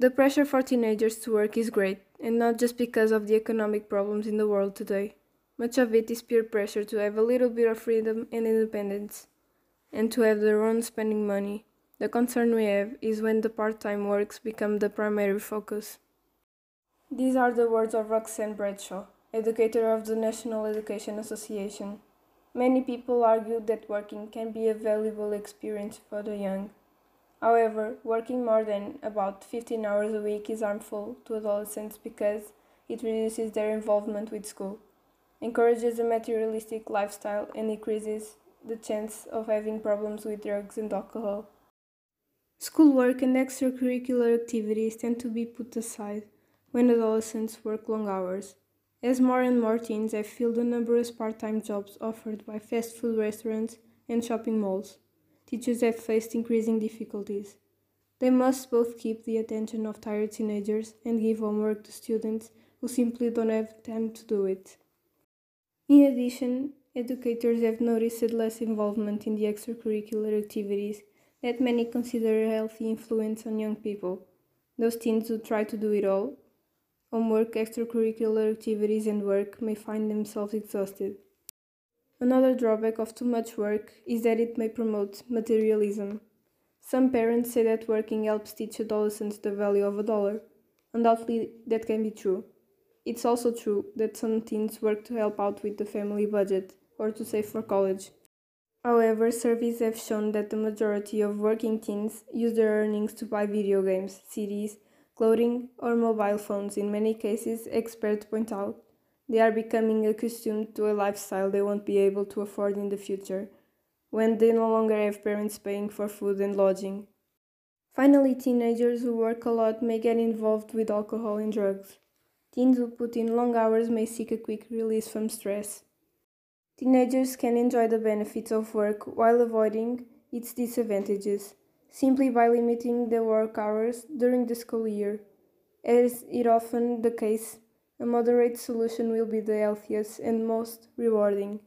The pressure for teenagers to work is great, and not just because of the economic problems in the world today. Much of it is peer pressure to have a little bit of freedom and independence, and to have their own spending money. The concern we have is when the part time works become the primary focus. These are the words of Roxanne Bradshaw, educator of the National Education Association. Many people argue that working can be a valuable experience for the young. However, working more than about 15 hours a week is harmful to adolescents because it reduces their involvement with school, encourages a materialistic lifestyle, and increases the chance of having problems with drugs and alcohol. Schoolwork and extracurricular activities tend to be put aside when adolescents work long hours. As more and more teens have filled the numerous part time jobs offered by fast food restaurants and shopping malls, teachers have faced increasing difficulties. They must both keep the attention of tired teenagers and give homework to students who simply don't have time to do it. In addition, educators have noticed less involvement in the extracurricular activities that many consider a healthy influence on young people. Those teens who try to do it all homework, extracurricular activities, and work may find themselves exhausted. Another drawback of too much work is that it may promote materialism. Some parents say that working helps teach adolescents the value of a dollar. Undoubtedly, that can be true. It's also true that some teens work to help out with the family budget or to save for college. However, surveys have shown that the majority of working teens use their earnings to buy video games, CDs, clothing, or mobile phones. In many cases, experts point out, they are becoming accustomed to a lifestyle they won't be able to afford in the future, when they no longer have parents paying for food and lodging. Finally, teenagers who work a lot may get involved with alcohol and drugs. Teens who put in long hours may seek a quick release from stress. Teenagers can enjoy the benefits of work while avoiding its disadvantages simply by limiting their work hours during the school year. As is often the case, a moderate solution will be the healthiest and most rewarding.